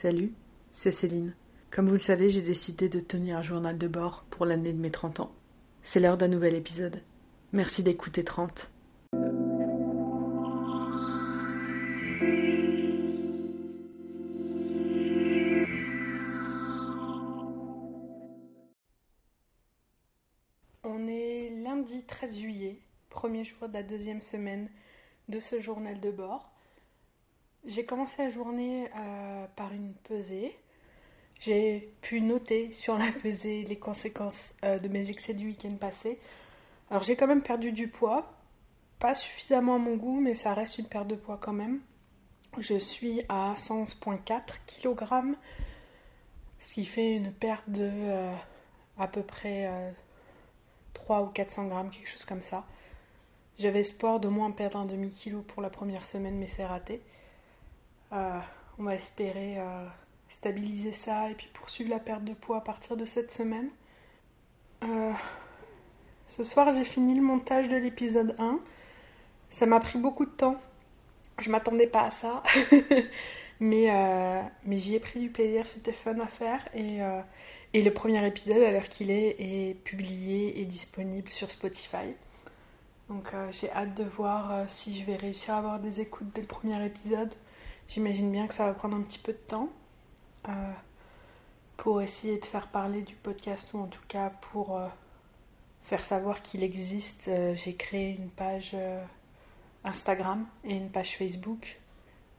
Salut, c'est Céline. Comme vous le savez, j'ai décidé de tenir un journal de bord pour l'année de mes 30 ans. C'est l'heure d'un nouvel épisode. Merci d'écouter 30. On est lundi 13 juillet, premier jour de la deuxième semaine de ce journal de bord. J'ai commencé la journée euh, par une pesée. J'ai pu noter sur la pesée les conséquences euh, de mes excès du week-end passé. Alors j'ai quand même perdu du poids, pas suffisamment à mon goût, mais ça reste une perte de poids quand même. Je suis à 111,4 kg, ce qui fait une perte de euh, à peu près 3 ou 400 grammes, quelque chose comme ça. J'avais espoir de moins perdre un demi-kilo pour la première semaine, mais c'est raté. Euh, on va espérer euh, stabiliser ça et puis poursuivre la perte de poids à partir de cette semaine. Euh, ce soir, j'ai fini le montage de l'épisode 1. Ça m'a pris beaucoup de temps. Je m'attendais pas à ça. mais j'y ai pris du plaisir, c'était fun à faire. Et, et le premier épisode, à l'heure qu'il est, est publié et disponible sur Spotify. Donc j'ai hâte de voir si je vais réussir à avoir des écoutes dès le premier épisode. J'imagine bien que ça va prendre un petit peu de temps euh, pour essayer de faire parler du podcast ou en tout cas pour euh, faire savoir qu'il existe. Euh, j'ai créé une page Instagram et une page Facebook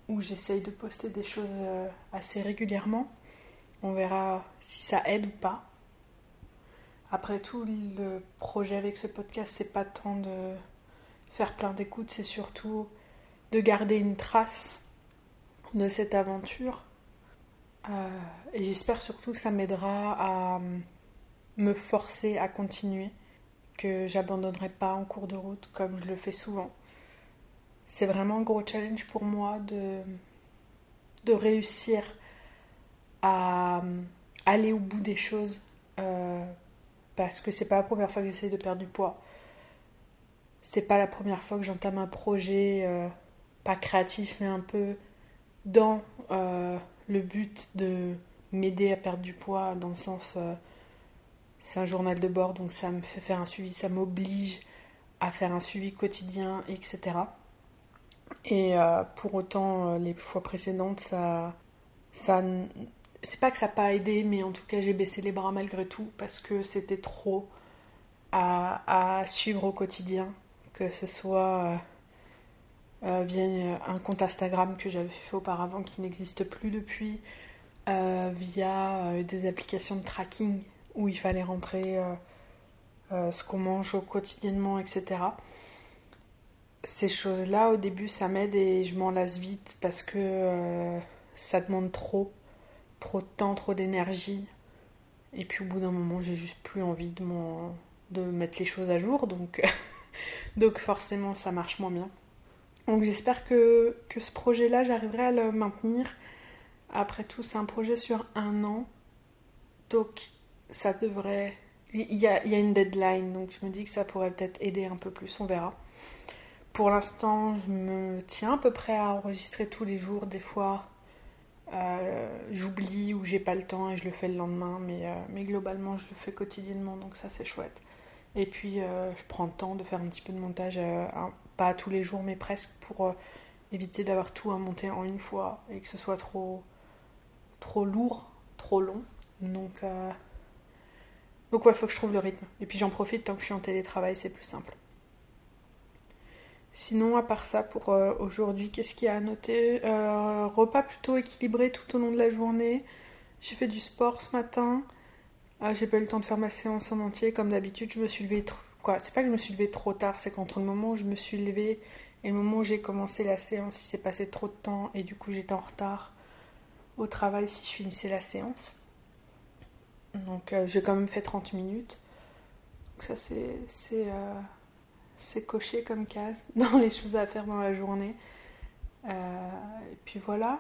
où j'essaye de poster des choses assez régulièrement. On verra si ça aide ou pas. Après tout, le projet avec ce podcast, c'est pas tant de faire plein d'écoutes, c'est surtout de garder une trace de cette aventure. Euh, et j'espère surtout que ça m'aidera à me forcer à continuer, que j'abandonnerai pas en cours de route comme je le fais souvent. C'est vraiment un gros challenge pour moi de, de réussir à aller au bout des choses euh, parce que c'est pas la première fois que j'essaie de perdre du poids. C'est pas la première fois que j'entame un projet euh, pas créatif mais un peu dans euh, le but de m'aider à perdre du poids, dans le sens, euh, c'est un journal de bord, donc ça me fait faire un suivi, ça m'oblige à faire un suivi quotidien, etc. Et euh, pour autant, les fois précédentes, ça, ça, c'est pas que ça n'a pas aidé, mais en tout cas, j'ai baissé les bras malgré tout parce que c'était trop à, à, suivre au quotidien, que ce soit euh, via un compte Instagram que j'avais fait auparavant qui n'existe plus depuis, euh, via euh, des applications de tracking où il fallait rentrer ce qu'on mange quotidiennement, etc. Ces choses-là, au début, ça m'aide et je m'en lasse vite parce que ça demande trop, trop de temps, trop d'énergie. Et puis au bout d'un moment, j'ai juste plus envie de, de mettre les choses à jour, donc, donc forcément, ça marche moins bien. Donc j'espère que, ce projet-là, j'arriverai à le maintenir. Après tout, c'est un projet sur un an. Donc ça devrait... Il y a, une deadline, donc je me dis que ça pourrait peut-être aider un peu plus, on verra. Pour l'instant, je me tiens à peu près à enregistrer tous les jours. Des fois, euh, j'oublie ou j'ai pas le temps et je le fais le lendemain, mais, euh, mais globalement, je le fais quotidiennement, donc ça c'est chouette. Et puis, euh, je prends le temps de faire un petit peu de montage pas tous les jours, mais presque pour euh, éviter d'avoir tout à monter en une fois et que ce soit trop, trop lourd, trop long. Donc, euh... donc ouais, faut que je trouve le rythme. Et puis j'en profite tant que je suis en télétravail, c'est plus simple. Sinon, à part ça, pour euh, aujourd'hui, qu'est-ce qu'il y a à noter? Repas plutôt équilibré tout au long de la journée. J'ai fait du sport ce matin. Ah, j'ai pas eu le temps de faire ma séance en entier. Comme d'habitude, je me suis levée quoi, c'est pas que je me suis levée trop tard, c'est qu'entre le moment où je me suis levée et le moment où j'ai commencé la séance, il s'est passé trop de temps et du coup j'étais en retard au travail si je finissais la séance. Donc euh, j'ai quand même fait 30 minutes. Donc ça c'est c'est euh, coché comme case dans les choses à faire dans la journée. Euh, et puis voilà.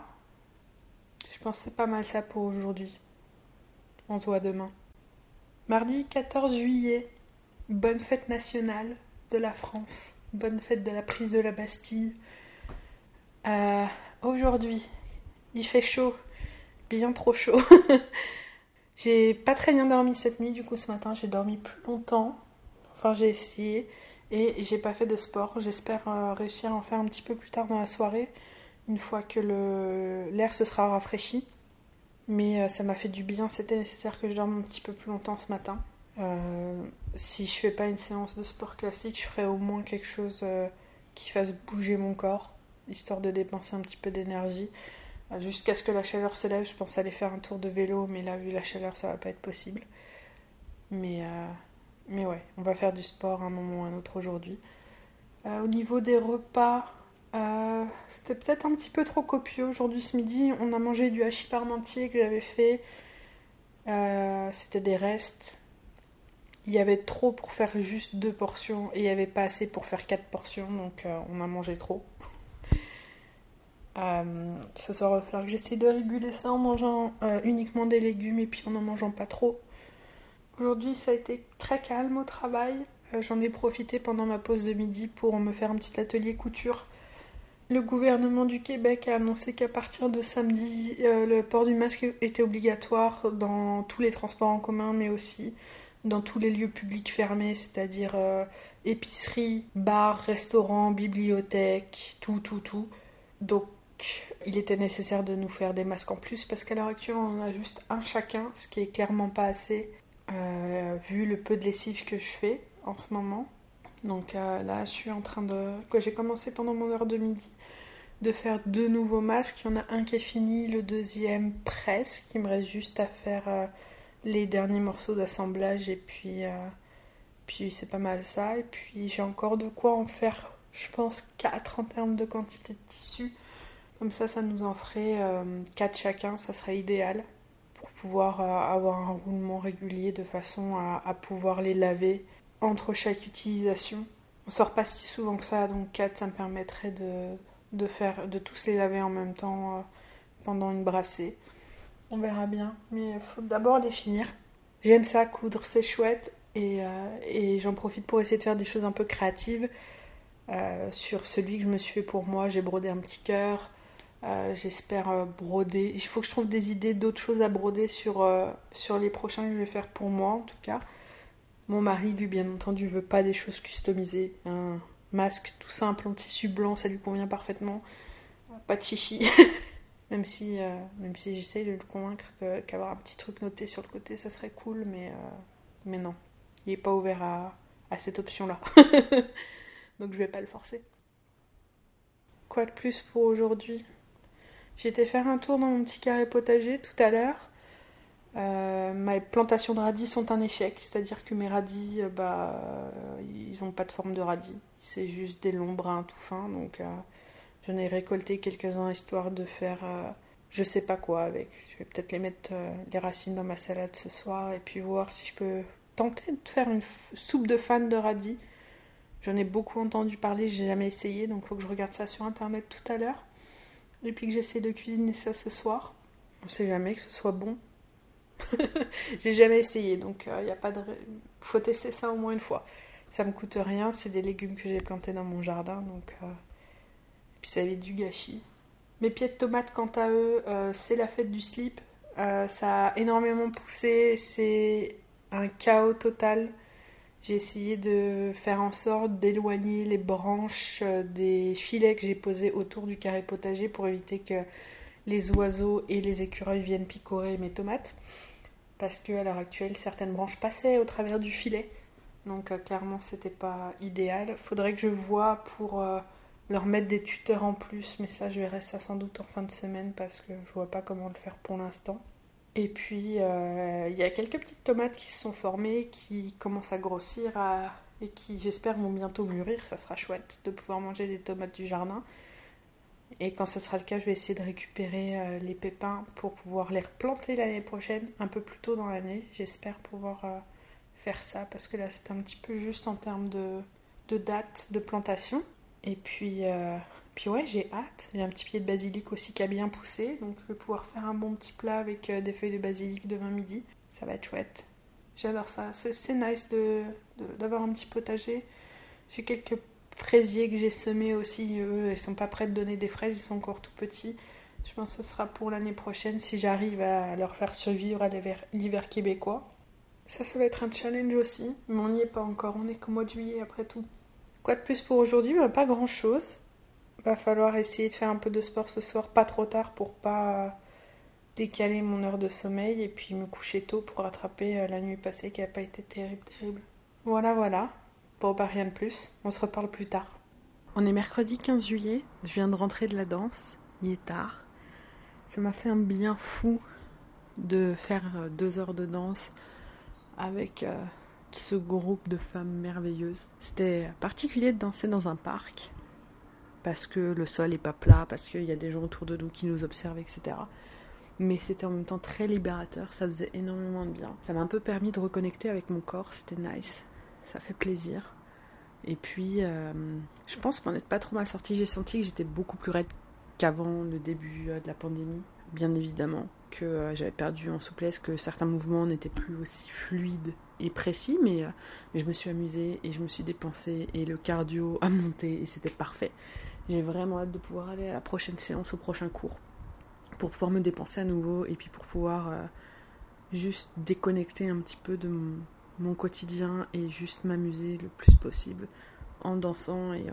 Je pense que c'est pas mal ça pour aujourd'hui. On se voit demain. Mardi 14 juillet. Bonne fête nationale de la France. Bonne fête de la prise de la Bastille. Euh, aujourd'hui, il fait chaud. bien trop chaud. j'ai pas très bien dormi cette nuit, du coup ce matin j'ai dormi plus longtemps. Enfin j'ai essayé et j'ai pas fait de sport. J'espère euh, réussir à en faire un petit peu plus tard dans la soirée, une fois que l'air se sera rafraîchi. Mais euh, ça m'a fait du bien, c'était nécessaire que je dorme un petit peu plus longtemps ce matin. Euh, si je fais pas une séance de sport classique, je ferai au moins quelque chose qui fasse bouger mon corps, histoire de dépenser un petit peu d'énergie. Jusqu'à ce que la chaleur se lève, je pense aller faire un tour de vélo, mais là, vu la chaleur, ça va pas être possible. Mais mais ouais, on va faire du sport un moment ou un autre aujourd'hui. Euh, au niveau des repas, euh, c'était peut-être un petit peu trop copieux. Aujourd'hui, ce midi, on a mangé du hachis parmentier que j'avais fait. Euh, c'était des restes. Il y avait trop pour faire juste deux portions et il n'y avait pas assez pour faire quatre portions, donc on a mangé trop. ce soir, il va falloir que j'essaie de réguler ça en mangeant uniquement des légumes et puis en n'en mangeant pas trop. Aujourd'hui, ça a été très calme au travail. Euh, j'en ai profité pendant ma pause de midi pour me faire un petit atelier couture. Le gouvernement du Québec a annoncé qu'à partir de samedi, euh, le port du masque était obligatoire dans tous les transports en commun, mais aussi dans tous les lieux publics fermés, c'est-à-dire euh, épicerie, bar, restaurant, bibliothèque, tout, tout, tout. Donc, il était nécessaire de nous faire des masques en plus parce qu'à l'heure actuelle, on en a juste un chacun, ce qui est clairement pas assez. Euh, vu le peu de lessive que je fais en ce moment. Donc là, là je suis en train de. Quoi, j'ai commencé pendant mon heure de midi de faire deux nouveaux masques. Il y en a un qui est fini, le deuxième presque. Il me reste juste à faire euh, les derniers morceaux d'assemblage et puis, euh, puis c'est pas mal ça. Et puis j'ai encore de quoi en faire, je pense, 4 en termes de quantité de tissu. Comme ça, ça nous en ferait 4 chacun, ça serait idéal pour pouvoir euh, avoir un roulement régulier de façon à, pouvoir les laver entre chaque utilisation. On sort pas si souvent que ça, donc 4 ça me permettrait de, de, faire, de tous les laver en même temps euh, pendant une brassée. On verra bien, mais il faut d'abord les finir. J'aime ça, coudre, c'est chouette, et, euh, et j'en profite pour essayer de faire des choses un peu créatives. sur celui que je me suis fait pour moi, j'ai brodé un petit cœur, euh, j'espère euh, broder. Il faut que je trouve des idées d'autres choses à broder sur, euh, les prochains que je vais faire pour moi, en tout cas. Mon mari, lui, bien entendu, veut pas des choses customisées. Un masque tout simple en tissu blanc, ça lui convient parfainement. Pas de chichi. même si, même si j'essaye de le convaincre qu'avoir un petit truc noté sur le côté, ça serait cool, mais, mais non. Il est pas ouvert à, cette option-là. Donc je vais pas le forcer. Quoi de plus pour aujourd'hui? Été faire un tour dans mon petit carré potager tout à l'heure. Euh, mes plantations de radis sont un échec, c'est-à-dire que mes radis, euh, bah, ils n'ont pas de forme de radis. C'est juste des longs brins tout fins, donc euh, j'en ai récolté quelques-uns histoire de faire je sais pas quoi avec. Je vais peut-être les mettre les racines dans ma salade ce soir et puis voir si je peux tenter de faire une soupe de fan de radis. J'en ai beaucoup entendu parler, j'ai jamais essayé, donc faut que je regarde ça sur internet tout à l'heure. Depuis que j'essaie de cuisiner ça ce soir, on sait jamais que ce soit bon. J'ai jamais essayé, donc il euh, a pas de. Faut tester ça au moins une fois. Ça me coûte rien, c'est des légumes que j'ai plantés dans mon jardin, donc. Euh, et puis ça évite du gâchis. Mes pieds de tomates, quant à eux, euh, c'est la fête du slip. ça a énormément poussé, c'est un chaos total. J'ai essayé de faire en sorte d'éloigner les branches euh, des filets que j'ai posés autour du carré potager pour éviter que les oiseaux et les écureuils viennent picorer mes tomates. Parce qu'à l'heure actuelle, certaines branches passaient au travers du filet. Donc euh, clairement, c'était pas idéal. Faudrait que je vois pour euh, leur mettre des tuteurs en plus, mais ça, je verrai ça sans doute en fin de semaine parce que je vois pas comment le faire pour l'instant. Et puis, euh, il y a quelques petites tomates qui se sont formées, qui commencent à grossir et qui, j'espère, vont bientôt mûrir. Ça sera chouette de pouvoir manger des tomates du jardin. Et quand ce sera le cas, je vais essayer de récupérer euh, les pépins pour pouvoir les replanter l'année prochaine, un peu plus tôt dans l'année. J'espère pouvoir euh, faire ça parce que là, c'est un petit peu juste en termes de, de date de plantation. Et puis, puis ouais, j'ai hâte. J'ai un petit pied de basilic aussi qui a bien poussé, donc je vais pouvoir faire un bon petit plat avec euh, des feuilles de basilic demain midi. Ça va être chouette. J'adore ça. C'est nice d'avoir de, un petit potager. J'ai quelques fraisiers que j'ai semés aussi. Eux, ils sont pas prêts de donner des fraises, ils sont encore tout petits. Je pense que ce sera pour l'année prochaine si j'arrive à leur faire survivre à l'hiver québécois. Ça, ça va être un challenge aussi, mais on n'y est pas encore. On est qu'au mois de juillet après tout. Quoi de plus pour aujourd'hui Pas grand chose. Va falloir essayer de faire un peu de sport ce soir, pas trop tard pour pas décaler mon heure de sommeil et puis me coucher tôt pour rattraper euh, la nuit passée qui n'a pas été terrible, terrible. Voilà, voilà. Bon, bah rien de plus. On se reparle plus tard. On est mercredi 15 juillet. Je viens de rentrer de la danse. Il est tard. Ça m'a fait un bien fou de faire euh, deux heures de danse avec euh, ce groupe de femmes merveilleuses. C'était particulier de danser dans un parc parce que le sol est pas plat, parce qu'il y a des gens autour de nous qui nous observent, etc. Mais c'était en même temps très libérateur, ça faisait énormément de bien. Ça m'a un peu permis de reconnecter avec mon corps, c'était nice, ça fait plaisir. Et puis, euh, je pense qu'on n'est pas trop mal sorti. J'ai senti que j'étais beaucoup plus raide qu'avant le début euh, de la pandémie, bien évidemment, que euh, j'avais perdu en souplesse, que certains mouvements n'étaient plus aussi fluides précis, mais, mais je me suis amusée et je me suis dépensée et le cardio a monté et c'était parfait. J'ai vraiment hâte de pouvoir aller à la prochaine séance, au prochain cours, pour pouvoir me dépenser à nouveau et puis pour pouvoir euh, juste déconnecter un petit peu de mon, quotidien et juste m'amuser le plus possible en dansant et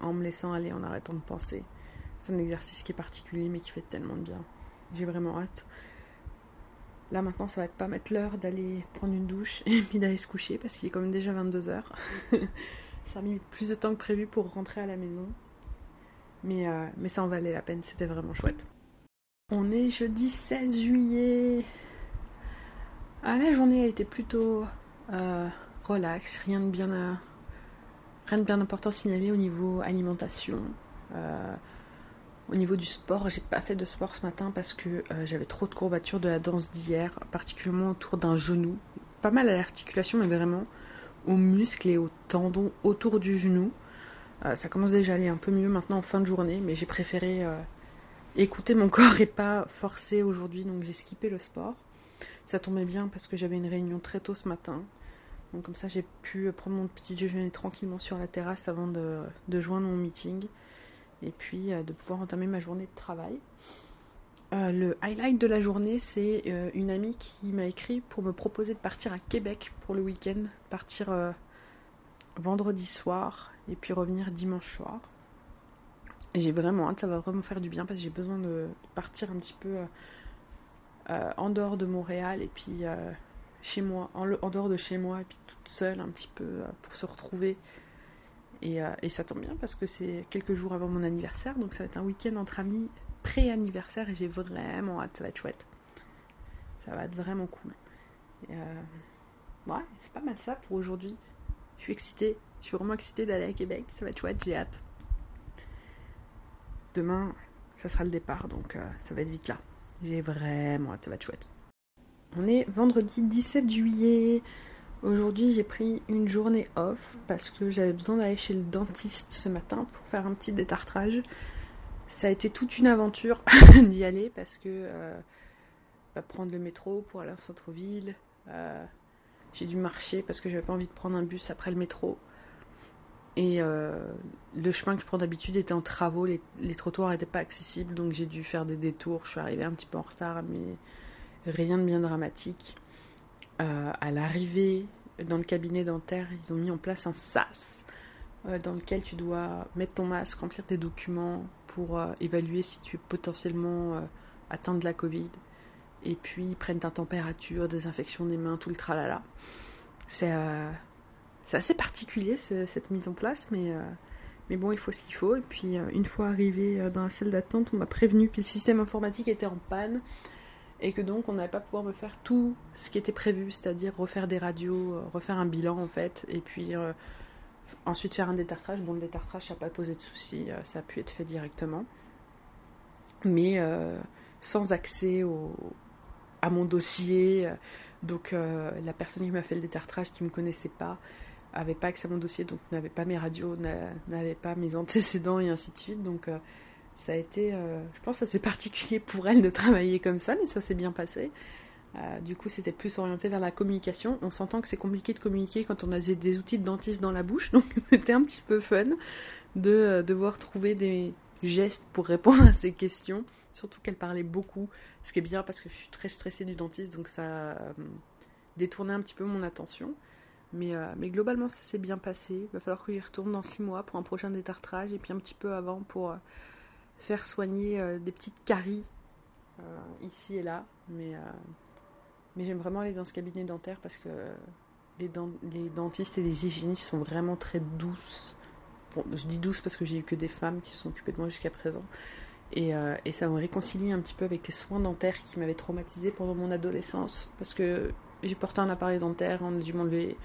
en, me laissant aller, en arrêtant de penser. C'est un exercice qui est particulier mais qui fait tellement de bien. J'ai vraiment hâte. Là maintenant, ça va être pas mettre l'heure d'aller prendre une douche et puis d'aller se coucher parce qu'il est quand même déjà 22h. ça a mis plus de temps que prévu pour rentrer à la maison. Mais, euh, ça en valait la peine, c'était vraiment chouette. On est jeudi 16 juillet. Ah, la journée a été plutôt euh, relax, rien de bien, euh, rien de bien important signalé au niveau alimentation. Au niveau du sport, j'ai pas fait de sport ce matin parce que j'avais trop de courbatures de la danse d'hier, particulièrement autour d'un genou. Pas mal à l'articulation, mais vraiment aux muscles et aux tendons autour du genou. Euh, ça commence déjà à aller un peu mieux maintenant en fin de journée, mais j'ai préféré euh, écouter mon corps et pas forcer aujourd'hui, donc j'ai skippé le sport. Ça tombait bien parce que j'avais une réunion très tôt ce matin. Donc comme ça j'ai pu prendre mon petit déjeuner tranquillement sur la terrasse avant de, joindre mon meeting et puis euh, de pouvoir entamer ma journée de travail. le highlight de la journée, c'est une amie qui m'a écrit pour me proposer de partir à Québec pour le week-end, partir vendredi soir et puis revenir dimanche soir. J'ai vraiment hâte, ça va vraiment faire du bien parce que j'ai besoin de partir un petit peu euh, euh, en dehors de Montréal et puis euh, chez moi, en, dehors de chez moi et puis toute seule un petit peu pour se retrouver. Et, et, ça tombe bien parce que c'est quelques jours avant mon anniversaire, donc ça va être un week-end entre amis pré-anniversaire et j'ai vraiment hâte, ça va être chouette. Ça va être vraiment cool. ouais, c'est pas mal ça pour aujourd'hui. Je suis excitée. Je suis vraiment excitée d'aller à Québec. Ça va être chouette, j'ai hâte. Demain, ça sera le départ, donc euh, ça va être vite là. J'ai vraiment hâte, ça va être chouette. On est vendredi 17 juillet. Aujourd'hui, j'ai pris une journée off parce que j'avais besoin d'aller chez le dentiste ce matin pour faire un petit détartrage. Ça a été toute une aventure d'y aller parce que euh, bah, prendre le métro pour aller au centre-ville, euh, j'ai dû marcher parce que j'avais pas envie de prendre un bus après le métro. Et euh, le chemin que je prends d'habitude était en travaux, les, trottoirs n'étaient pas accessibles, donc j'ai dû faire des détours. Je suis arrivée un petit peu en retard, mais rien de bien dramatique. À l'arrivée, dans le cabinet dentaire, ils ont mis en place un SAS euh, dans lequel tu dois mettre ton masque, remplir tes documents pour évaluer si tu es potentiellement atteint de la Covid et puis ils prennent ta température, désinfection des mains, tout le tralala. C'est euh, assez particulier cette mise en place, mais, euh, mais bon, il faut ce qu'il faut. Et puis euh, une fois arrivé dans la salle d'attente, on m'a prévenu que le système informatique était en panne et que donc on n'allait pas pouvoir me faire tout ce qui était prévu, c'est-à-dire refaire des radios, refaire un bilan en fait, et puis ensuite faire un détartrage. Bon, le détartrage, ça n'a pas posé de soucis, ça a pu être fait directement. Mais sans accès au, à mon dossier. Donc euh, la personne qui m'a fait le détartrage, qui ne me connaissait pas, avait pas accès à mon dossier, donc n'avait pas mes radios, n'avait pas mes antécédents et ainsi de suite. Donc euh, ça a été, euh, je pense, assez particulier pour elle de travailler comme ça, mais ça s'est bien passé. du coup, c'était plus orienté vers la communication. On s'entend que c'est compliqué de communiquer quand on a des, outils de dentiste dans la bouche, donc c'était un petit peu fun de devoir trouver des, gestes pour répondre à ces questions. Surtout qu'elle parlait beaucoup, ce qui est bien parce que je suis très stressée du dentiste, donc ça euh, détournait un petit peu mon attention. Mais, euh, mais globalement, ça s'est bien passé. Il va falloir que j'y retourne dans 6 mois pour un prochain détartrage et puis un petit peu avant pour euh, faire soigner des petites caries ici et là. Mais, mais j'aime vraiment aller dans ce cabinet dentaire parce que les, les dentistes et les hygiénistes sont vraiment très douces. Bon, je dis douces parce que j'ai eu que des femmes qui se sont occupées de moi jusqu'à présent. Et, euh, et, ça me réconcilie un petit peu avec tes soins dentaires qui m'avaient traumatisé pendant mon adolescence. Parce que j'ai porté un appareil dentaire, on a dû m'enlever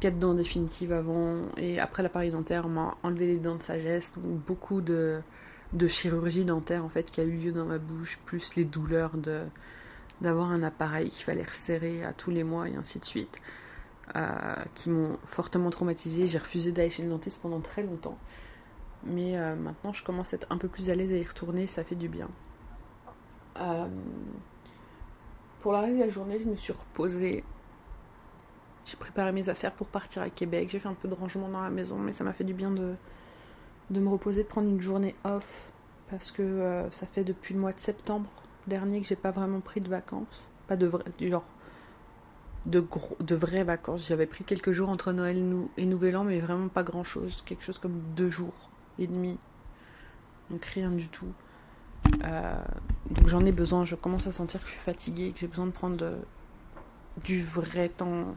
quatre dents définitives avant. Et après l'appareil dentaire, on m'a enlevé les dents de sagesse. Donc beaucoup de, de chirurgie dentaire en fait qui a eu lieu dans ma bouche, plus les douleurs de d'avoir un appareil qu'il fallait resserrer à tous les mois et ainsi de suite. Euh, qui m'ont fortement traumatisé. J'ai refusé d'aller chez le dentiste pendant très longtemps. Mais euh, maintenant, je commence à être un peu plus à l'aise à y retourner, ça fait du bien. Euh, pour la reste de la journée, je me suis reposée. J'ai préparé mes affaires pour partir à Québec. J'ai fait un peu de rangement dans la maison, mais ça m'a fait du bien de, de me reposer, de prendre une journée off. Parce que ça fait depuis le mois de septembre dernier que j'ai pas vraiment pris de vacances. Pas de vrai, du genre de, gros, de vraies vacances. J'avais pris quelques jours entre Noël et Nouvel An, mais vraiment pas grand chose. Quelque chose comme deux jours et demi. Donc rien du tout. Euh, donc j'en ai besoin. Je commence à sentir que je suis fatiguée, que j'ai besoin de prendre du vrai temps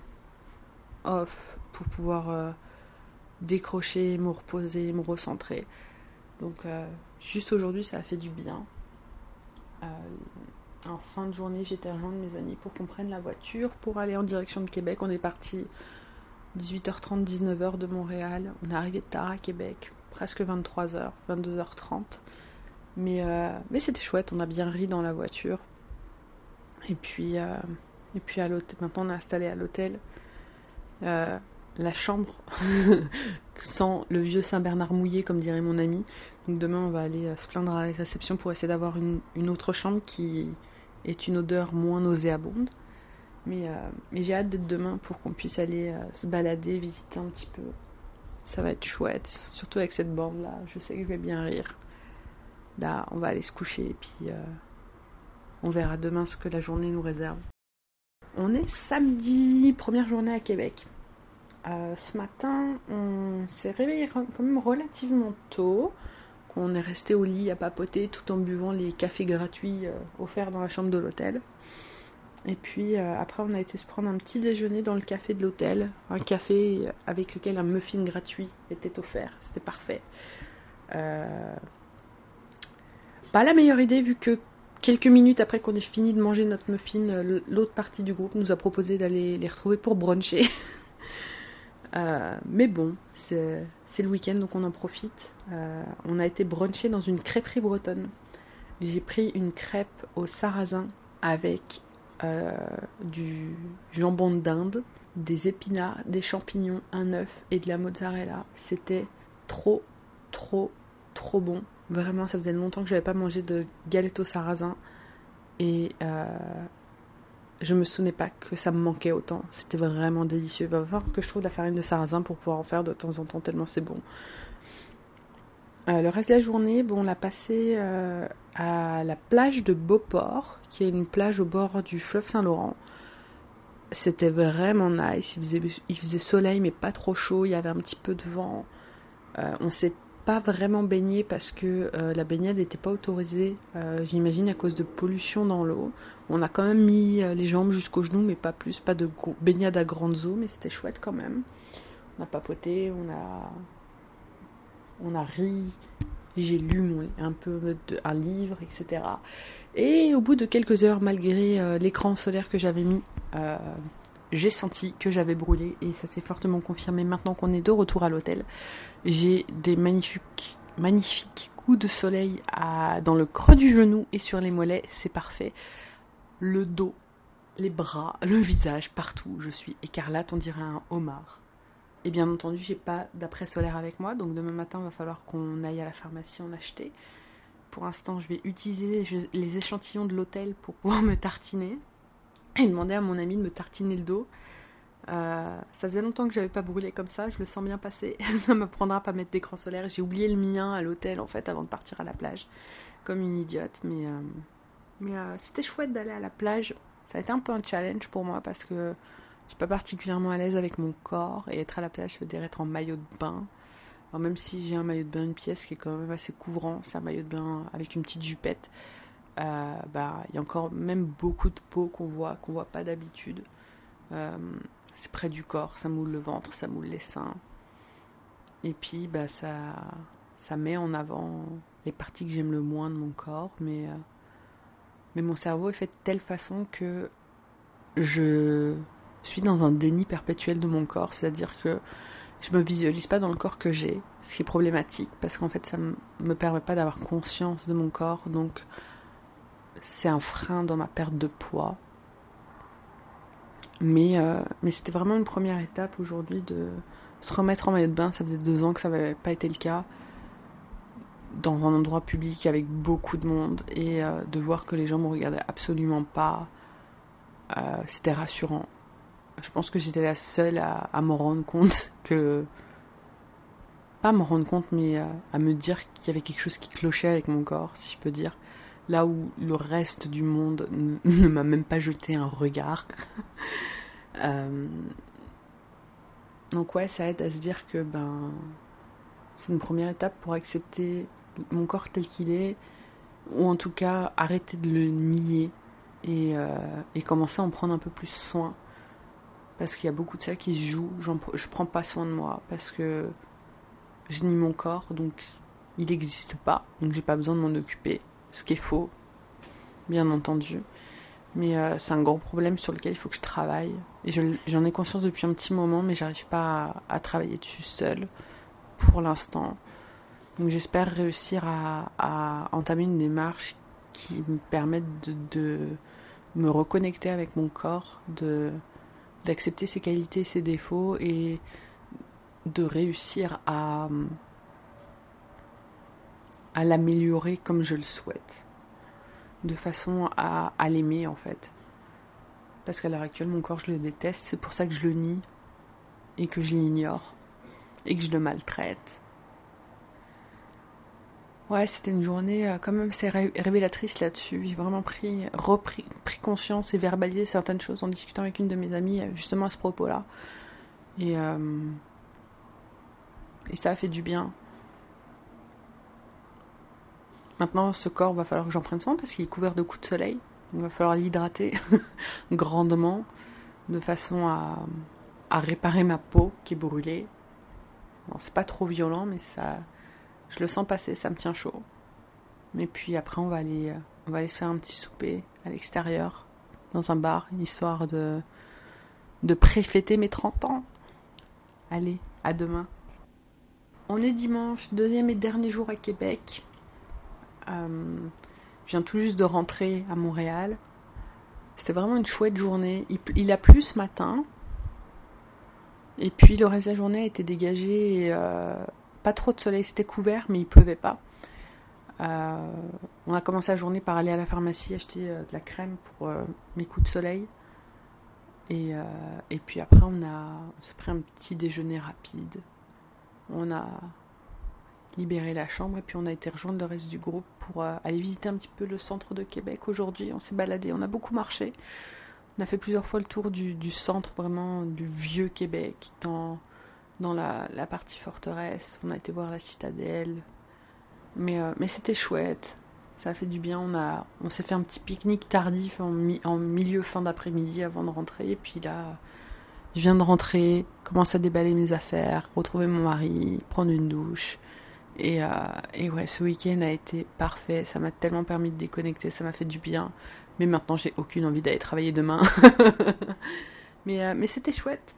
off pour pouvoir euh, décrocher, me reposer, me recentrer. Donc euh, juste aujourd'hui, ça a fait du bien en fin de journée, j'étais rejoindre mes amis pour qu'on prenne la voiture pour aller en direction de Québec. On est parti 18h30, 19h de Montréal. On est arrivé tard à Québec, presque 23h, 22h30. Mais, euh, mais c'était chouette, on a bien ri dans la voiture. Et puis, euh, et puis à maintenant on est installé à l'hôtel. Euh, la chambre sans le vieux Saint-Bernard mouillé, comme dirait mon ami. Donc demain, on va aller se plaindre à la réception pour essayer d'avoir une autre chambre qui, est une odeur moins nauséabonde. Mais, euh, j'ai hâte d'être demain pour qu'on puisse aller euh, se balader, visiter un petit peu. Ça va être chouette, surtout avec cette bande-là. Je sais que je vais bien rire. Là, on va aller se coucher et puis euh, on verra demain ce que la journée nous réserve. On est samedi, première journée à Québec. Ce matin, on s'est réveillé quand même relativement tôt. On est resté au lit à papoter tout en buvant les cafés gratuits euh, offerts dans la chambre de l'hôtel. Et puis euh, après, on a été se prendre un petit déjeuner dans le café de l'hôtel. Un café avec lequel un muffin gratuit était offert. C'était parfait. Euh, pas la meilleure idée vu que quelques minutes après qu'on ait fini de manger notre muffin, l'autre partie du groupe nous a proposé d'aller les retrouver pour bruncher. mais bon, c'est le week-end, donc on en profite. Euh, on a été brunché dans une crêperie bretonne. J'ai pris une crêpe au sarrasin avec euh, du jambon d'Inde, des épinards, des champignons, un œuf et de la mozzarella. C'était trop, trop, trop bon. Vraiment, ça faisait longtemps que je n'avais pas mangé de galette au sarrasin. Et euh, je me souvenais pas que ça me manquait autant. C'était vraiment délicieux. Il va falloir que je trouve de la farine de sarrasin pour pouvoir en faire de temps en temps, tellement c'est bon. Euh, le reste de la journée, bon, on l'a passé euh, à la plage de Beauport, qui est une plage au bord du fleuve Saint-Laurent. C'était vraiment nice. Il faisait, il faisait, soleil, mais pas trop chaud. Il y avait un petit peu de vent. Euh, on s'est pas vraiment baigné parce que euh, la baignade n'était pas autorisée, euh, j'imagine à cause de pollution dans l'eau. On a quand même mis euh, les jambes jusqu'aux genoux, mais pas plus, pas de baignade à grande eau, mais c'était chouette quand même. On a papoté, on a, on a ri, j'ai lu un peu un livre, etc. Et au bout de quelques heures, malgré l'écran solaire que j'avais mis, j'ai senti que j'avais brûlé et ça s'est fortement confirmé maintenant qu'on est de retour à l'hôtel. J'ai des magnifiques, coups de soleil dans le creux du genou et sur les mollets, c'est parfait. Le dos, les bras, le visage, partout, je suis écarlate, on dirait un homard. Et bien entendu, j'ai pas d'après solaire avec moi, donc demain matin, il va falloir qu'on aille à la pharmacie en acheter. Pour l'instant, je vais utiliser les échantillons de l'hôtel pour pouvoir me tartiner et demander à mon ami de me tartiner le dos. Euh, ça faisait longtemps que j'avais pas brûlé comme ça, je le sens bien passer. ça me prendra pas mettre d'écran solaire. J'ai oublié le mien à l'hôtel en fait avant de partir à la plage, comme une idiote. Mais, euh, euh, c'était chouette d'aller à la plage. Ça a été un peu un challenge pour moi parce que je suis pas particulièrement à l'aise avec mon corps et être à la plage, ça veut dire être en maillot de bain. Alors même si j'ai un maillot de bain, une pièce qui est quand même assez couvrant, c'est un maillot de bain avec une petite jupette. bah, il y a encore même beaucoup de peau qu'on voit qu'on voit pas d'habitude. C'est près du corps, ça moule le ventre, ça moule les seins. Et puis, bah, ça, ça met en avant les parties que j'aime le moins de mon corps, mais, euh, mais mon cerveau est fait de telle façon que je suis dans un déni perpétuel de mon corps, c'est-à-dire que je me visualise pas dans le corps que j'ai, ce qui est problématique parce qu'en fait ça me permet pas d'avoir conscience de mon corps, donc c'est un frein dans ma perte de poids. Mais, euh, mais c'était vraiment une première étape aujourd'hui de se remettre en maillot de bain. Ça faisait deux ans que ça n'avait pas été le cas dans un endroit public avec beaucoup de monde et euh, de voir que les gens me regardaient absolument pas, euh, c'était rassurant. Je pense que j'étais la seule à, me rendre compte que. Pas à me rendre compte, mais à me dire qu'il y avait quelque chose qui clochait avec mon corps, si je peux dire. Là où le reste du monde ne m'a même pas jeté un regard. Euh, donc ouais, ça aide à se dire que ben c'est une première étape pour accepter mon corps tel qu'il est, ou en tout cas arrêter de le nier et, euh, et commencer à en prendre un peu plus soin. Parce qu'il y a beaucoup de ça qui se joue, je prends pas soin de moi parce que je nie mon corps, donc il n'existe pas, donc j'ai pas besoin de m'en occuper, ce qui est faux, bien entendu. Mais euh, c'est un gros problème sur lequel il faut que je travaille. Et j'en ai conscience depuis un petit moment, mais j'arrive pas à, travailler dessus seul pour l'instant. Donc j'espère réussir à, entamer une démarche qui me permette de, me reconnecter avec mon corps, de d'accepter ses qualités, ses défauts et de réussir à, à l'améliorer comme je le souhaite de façon à, l'aimer en fait. Parce qu'à l'heure actuelle, mon corps, je le déteste, c'est pour ça que je le nie et que je l'ignore et que je le maltraite. Ouais, c'était une journée euh, quand même assez révélatrice là-dessus. J'ai vraiment pris, repris, pris conscience et verbalisé certaines choses en discutant avec une de mes amies euh, justement à ce propos-là. Et, euh, et ça a fait du bien. Maintenant, ce corps, va falloir que j'en prenne soin parce qu'il est couvert de coups de soleil. Il va falloir l'hydrater grandement de façon à, réparer ma peau qui est brûlée. Bon, c'est pas trop violent, mais ça, je le sens passer, ça me tient chaud. Mais puis après, on va aller, on va aller se faire un petit souper à l'extérieur, dans un bar, histoire de, de préfêter mes 30 ans. Allez, à demain. On est dimanche, deuxième et dernier jour à Québec. Euh, je viens tout juste de rentrer à Montréal. C'était vraiment une chouette journée. Il, a plu ce matin. Et puis le reste de la journée a été dégagé. Euh, pas trop de soleil, c'était couvert, mais il pleuvait pas. Euh, on a commencé la journée par aller à la pharmacie acheter de la crème pour mes coups de soleil. Et, puis après, on, a, on s'est pris un petit déjeuner rapide. On a libérer la chambre et puis on a été rejoindre le reste du groupe pour euh, aller visiter un petit peu le centre de Québec aujourd'hui. On s'est baladé, on a beaucoup marché. On a fait plusieurs fois le tour du, centre vraiment du vieux Québec dans, dans la, partie forteresse. On a été voir la citadelle. Mais, euh, mais c'était chouette. Ça a fait du bien. On, a, on s'est fait un petit pique-nique tardif en, en milieu fin d'après-midi avant de rentrer. Et puis là, je viens de rentrer, commence à déballer mes affaires, retrouver mon mari, prendre une douche. Et, euh, et ouais, ce week-end a été parfait. Ça m'a tellement permis de déconnecter, ça m'a fait du bien. Mais maintenant, j'ai aucune envie d'aller travailler demain. mais euh, mais c'était chouette.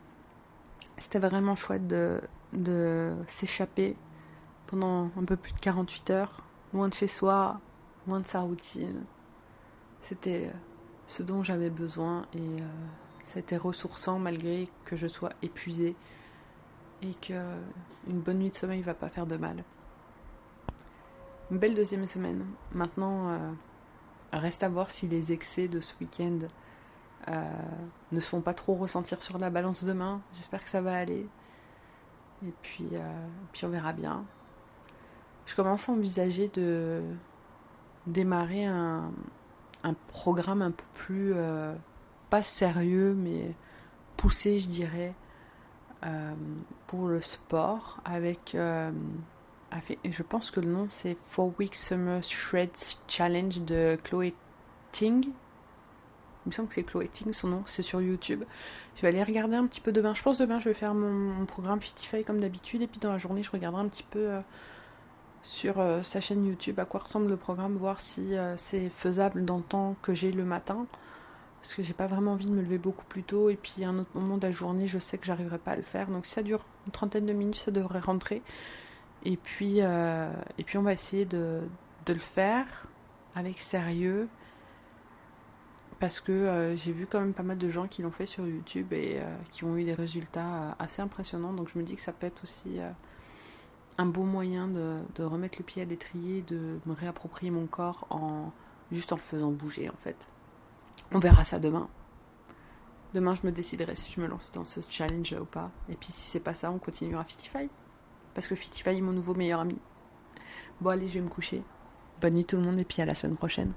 C'était vraiment chouette de, de s'échapper pendant un peu plus de 48 heures, loin de chez soi, loin de sa routine. C'était euh, ce dont j'avais besoin et euh, c'était ressourçant malgré que je sois épuisée et que une bonne nuit de sommeil va pas faire de mal. Une belle deuxième semaine. Maintenant, euh, reste à voir si les excès de ce week-end ne se font pas trop ressentir sur la balance demain. J'espère que ça va aller. Et puis, puis on verra bien. Je commence à envisager de démarrer un, un programme un peu plus, pas sérieux, mais poussé, je dirais, pour le sport avec je pense que le nom c'est Four Week Summer Shreds Challenge de Chloé Ting. Il me semble que c'est Chloé Ting son nom, c'est sur YouTube. Je vais aller regarder un petit peu demain. Je pense demain je vais faire mon, programme Fitify comme d'habitude et puis dans la journée je regarderai un petit peu euh, sur euh, sa chaîne YouTube à quoi ressemble le programme, voir si euh, c'est faisable dans le temps que j'ai le matin. Parce que j'ai pas vraiment envie de me lever beaucoup plus tôt et puis à un autre moment de la journée je sais que j'arriverai pas à le faire. Donc si ça dure une trentaine de minutes ça devrait rentrer. Et puis, euh, et puis on va essayer de, de, le faire avec sérieux. Parce que euh, j'ai vu quand même pas mal de gens qui l'ont fait sur YouTube et euh, qui ont eu des résultats assez impressionnants. Donc je me dis que ça peut être aussi un beau moyen de, de, remettre le pied à l'étrier, de me réapproprier mon corps en juste en le faisant bouger en fait. On verra ça demain. Demain, je me déciderai si je me lance dans ce challenge ou pas. Et puis, si c'est pas ça, on continuera Fitify parce que Fitify est mon nouveau meilleur ami. Bon allez, je vais me coucher. Bonne nuit tout le monde et puis à la semaine prochaine.